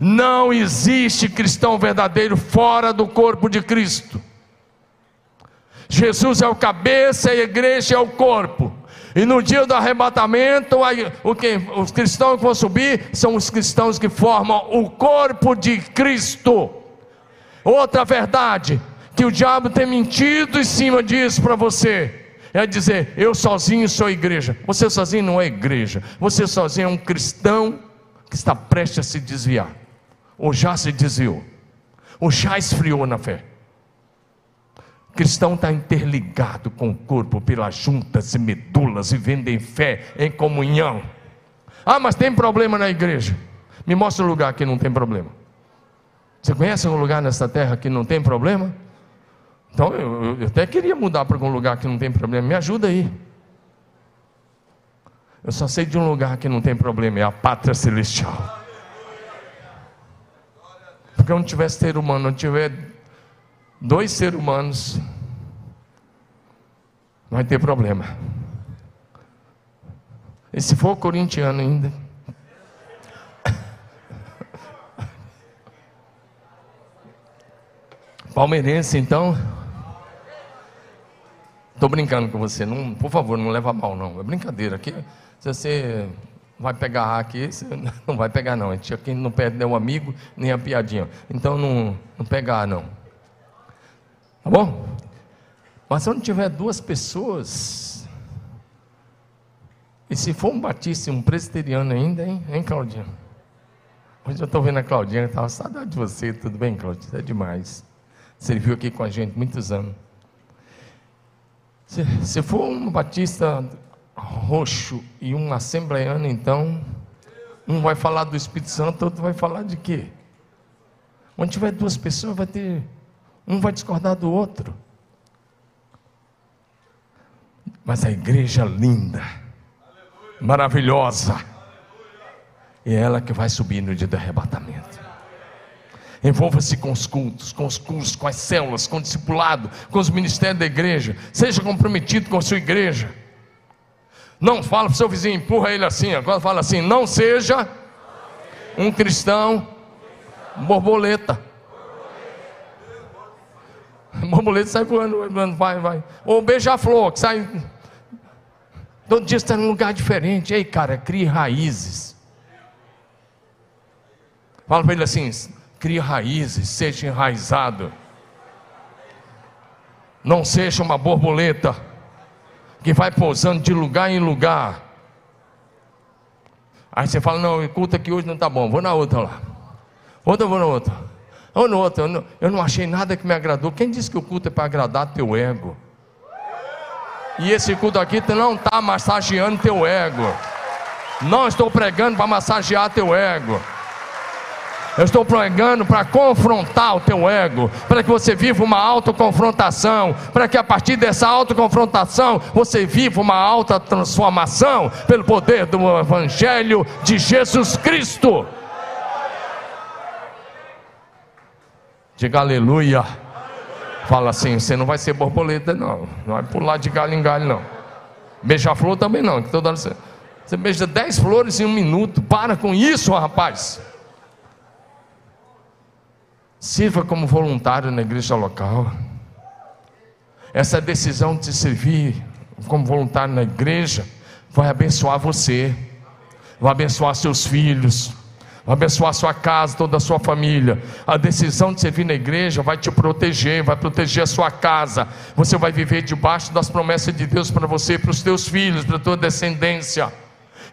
Não existe cristão verdadeiro fora do corpo de Cristo. Jesus é o cabeça e a igreja é o corpo. E no dia do arrebatamento, o que, os cristãos que vão subir são os cristãos que formam o corpo de Cristo. Outra verdade, que o diabo tem mentido em cima disso para você, é dizer: eu sozinho sou igreja. Você sozinho não é igreja, você sozinho é um cristão que está prestes a se desviar, ou já se desviou, ou já esfriou na fé cristão está interligado com o corpo pelas juntas e medulas, vivendo em fé, em comunhão. Ah, mas tem problema na igreja. Me mostra um lugar que não tem problema. Você conhece algum lugar nessa terra que não tem problema? Então eu, eu até queria mudar para algum lugar que não tem problema. Me ajuda aí. Eu só sei de um lugar que não tem problema, é a pátria celestial. Porque onde tiver ser humano, onde tiver dois seres humanos, vai ter problema. E se for corintiano ainda. Palmeirense, então. Estou brincando com você, não, por favor, não leva mal, não. É brincadeira. Aqui, se você vai pegar aqui, não vai pegar, não. A gente aqui não perde nem o amigo, nem a piadinha. Então não, não pegar, não. Tá bom? Mas se não tiver duas pessoas, e se for um batista um presbiteriano ainda, hein, hein Claudinha? Hoje eu estou vendo a Claudinha, estava saudade de você, tudo bem, Claudinha? É demais. Serviu aqui com a gente muitos anos. Se, se for um batista roxo e um assembleiano, então, um vai falar do Espírito Santo, outro vai falar de quê? Onde tiver duas pessoas, vai ter um vai discordar do outro. Mas a igreja linda, maravilhosa, é ela que vai subir no dia do arrebatamento. Envolva-se com os cultos, com os cursos, com as células, com o discipulado, com os ministérios da igreja. Seja comprometido com a sua igreja. Não fala para o seu vizinho, empurra ele assim. Agora fala assim: não seja um cristão borboleta. borboleta sai voando, vai, vai, vai. Ou beija-flor, que sai. Todo dia está num lugar diferente. Ei, cara, crie raízes. Fala para ele assim: crie raízes, seja enraizado. Não seja uma borboleta que vai pousando de lugar em lugar. Aí você fala: não, culto aqui hoje não está bom, vou na outra lá. Outra, vou na outra. Ou na outra, eu não, eu não achei nada que me agradou. Quem disse que o culto é para agradar teu ego? E esse culto aqui não está massageando teu ego. Não estou pregando para massagear teu ego. Eu estou pregando para confrontar o teu ego, para que você viva uma autoconfrontação, para que a partir dessa autoconfrontação você viva uma alta transformação pelo poder do Evangelho de Jesus Cristo. Diga aleluia. Fala assim: você não vai ser borboleta, não. Não vai pular de galho em galho, não. Beija-flor também não. Toda hora você, você beija dez flores em um minuto. Para com isso, rapaz. Sirva como voluntário na igreja local. Essa decisão de servir como voluntário na igreja vai abençoar você, vai abençoar seus filhos, vai abençoar sua casa, toda a sua família. A decisão de servir na igreja vai te proteger, vai proteger a sua casa. Você vai viver debaixo das promessas de Deus para você, para os teus filhos, para a tua descendência.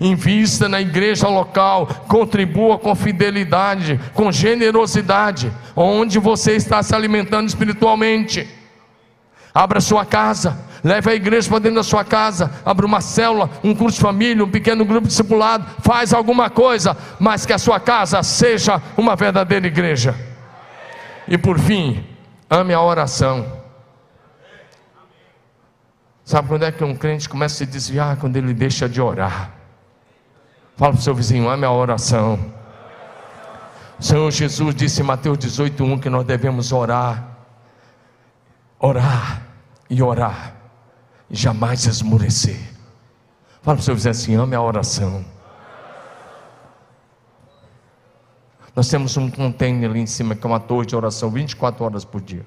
Invista na igreja local, contribua com fidelidade, com generosidade, onde você está se alimentando espiritualmente. Abra sua casa, leve a igreja para dentro da sua casa, abra uma célula, um curso de família, um pequeno grupo discipulado, faz alguma coisa, mas que a sua casa seja uma verdadeira igreja. E por fim, ame a oração. Sabe quando é que um crente começa a se desviar? Quando ele deixa de orar. Fala para o seu vizinho, ame a oração. O Senhor Jesus disse em Mateus 18:1 que nós devemos orar, orar e orar, e jamais esmorecer. Fala para o seu vizinho assim: ame a oração. Nós temos um container ali em cima que é uma torre de oração 24 horas por dia.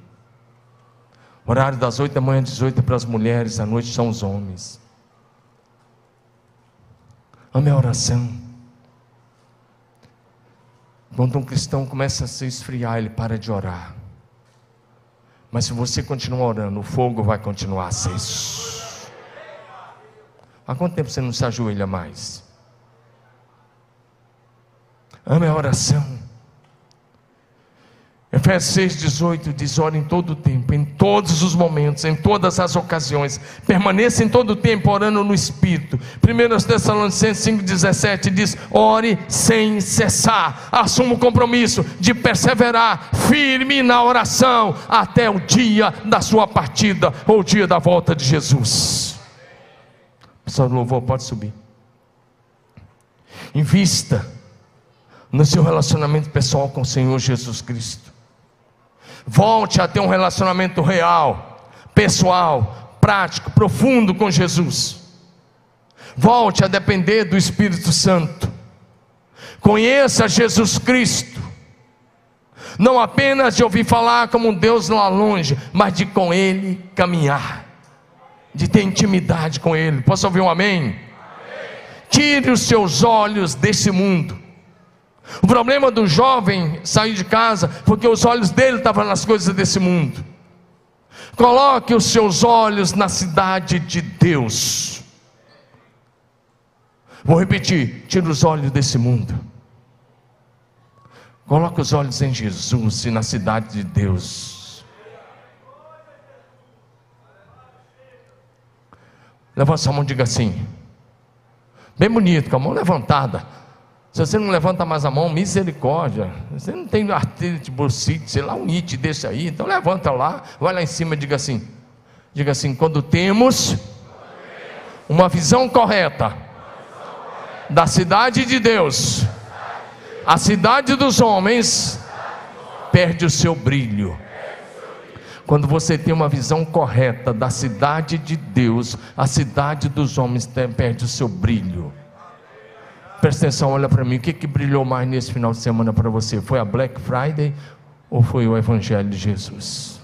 Horário das 8 da manhã às 18 para as mulheres, à noite são os homens. Ame a oração. Quando um cristão começa a se esfriar, ele para de orar. Mas se você continuar orando, o fogo vai continuar aceso. Há quanto tempo você não se ajoelha mais? Ame a oração. Efésios 6,18 diz: ora em todo tempo, em todos os momentos, em todas as ocasiões, permaneça em todo tempo orando no Espírito. 1 Tessalonicenses 5,17 diz: ore sem cessar, assuma o compromisso de perseverar firme na oração até o dia da sua partida ou o dia da volta de Jesus. Pessoal do louvor, pode subir. Invista no seu relacionamento pessoal com o Senhor Jesus Cristo. Volte a ter um relacionamento real, pessoal, prático, profundo com Jesus. Volte a depender do Espírito Santo. Conheça Jesus Cristo. Não apenas de ouvir falar como um Deus lá longe, mas de com Ele caminhar, de ter intimidade com Ele. Posso ouvir um amém? amém. Tire os seus olhos desse mundo o problema do jovem sair de casa, porque os olhos dele estavam nas coisas desse mundo. Coloque os seus olhos na cidade de Deus. Vou repetir: tira os olhos desse mundo. Coloque os olhos em Jesus e na cidade de Deus. Levanta a mão e diga assim. Bem bonito, com a mão levantada. Se você não levanta mais a mão, misericórdia. Você não tem artrite, bursite, sei lá, um it desse aí. Então levanta lá, vai lá em cima e diga assim. Diga assim, quando temos uma visão correta da cidade de Deus, a cidade dos homens perde o seu brilho. Quando você tem uma visão correta da cidade de Deus, a cidade dos homens perde o seu brilho presta atenção, olha para mim, o que, que brilhou mais nesse final de semana para você? Foi a Black Friday ou foi o Evangelho de Jesus?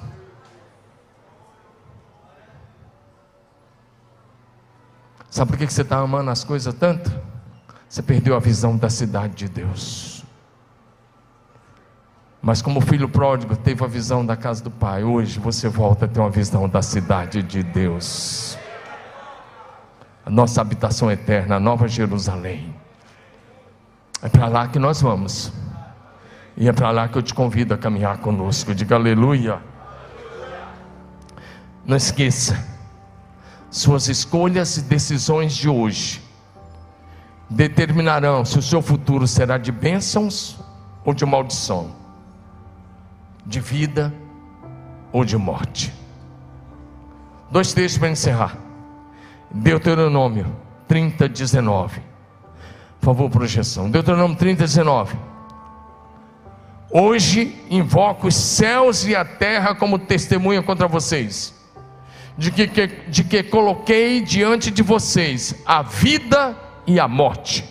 Sabe por que você está amando as coisas tanto? Você perdeu a visão da cidade de Deus. Mas como o filho pródigo teve a visão da casa do pai, hoje você volta a ter uma visão da cidade de Deus. A nossa habitação eterna, a nova Jerusalém. É para lá que nós vamos. E é para lá que eu te convido a caminhar conosco. Diga aleluia. Não esqueça, suas escolhas e decisões de hoje determinarão se o seu futuro será de bênçãos ou de maldição, de vida ou de morte. Dois textos para encerrar. Deuteronômio 30, 19. Por favor, projeção. Deuteronômio 30, 19. Hoje invoco os céus e a terra como testemunha contra vocês, de que, que, de que coloquei diante de vocês a vida e a morte,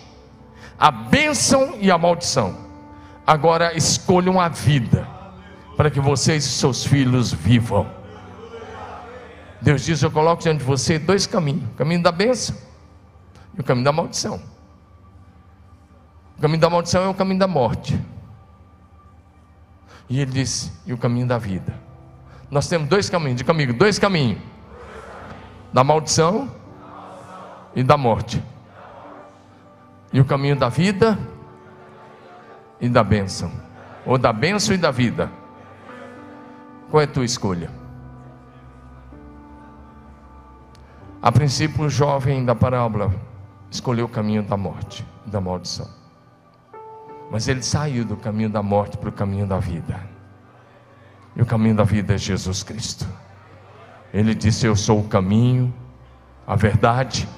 a bênção e a maldição. Agora escolham a vida, para que vocês e seus filhos vivam. Deus diz: Eu coloco diante de você dois caminhos: o caminho da bênção e o caminho da maldição. O caminho da maldição é o caminho da morte. E ele disse: e o caminho da vida. Nós temos dois caminhos, diga comigo: dois caminhos: da maldição e da morte. E o caminho da vida e da bênção. Ou da bênção e da vida. Qual é a tua escolha? A princípio, o jovem da parábola escolheu o caminho da morte, da maldição. Mas ele saiu do caminho da morte para o caminho da vida. E o caminho da vida é Jesus Cristo. Ele disse: Eu sou o caminho, a verdade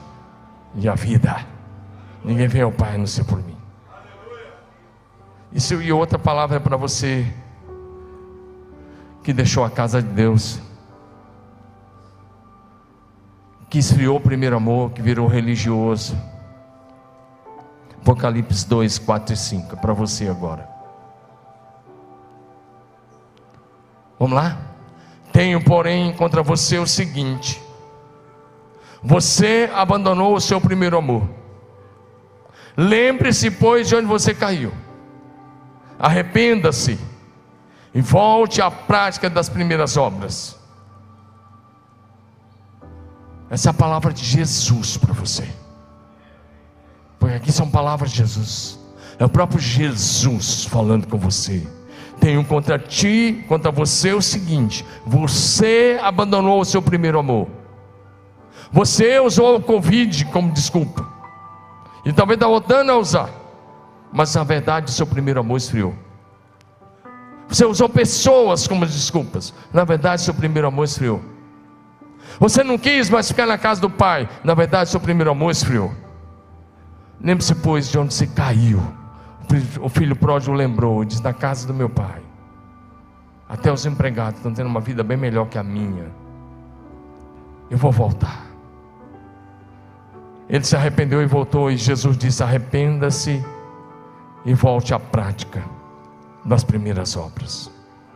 e a vida. Ninguém vem ao Pai a não ser por mim. Isso e outra palavra é para você que deixou a casa de Deus, que esfriou o primeiro amor, que virou religioso. Apocalipse 2, 4 e 5, é para você agora. Vamos lá? Tenho, porém, contra você o seguinte: você abandonou o seu primeiro amor. Lembre-se, pois, de onde você caiu. Arrependa-se e volte à prática das primeiras obras. Essa é a palavra de Jesus para você. Porque aqui são palavras de Jesus. É o próprio Jesus falando com você. Tenho contra ti, contra você o seguinte: você abandonou o seu primeiro amor. Você usou o Covid como desculpa. E talvez está voltando a usar. Mas na verdade o seu primeiro amor esfriou. Você usou pessoas como desculpas. Na verdade, seu primeiro amor esfriou. Você não quis mais ficar na casa do pai. Na verdade, seu primeiro amor esfriou. Lembre-se, pois, de onde você caiu. O filho pródigo lembrou, diz: Na casa do meu pai. Até os empregados estão tendo uma vida bem melhor que a minha. Eu vou voltar. Ele se arrependeu e voltou, e Jesus disse: arrependa-se e volte à prática das primeiras obras.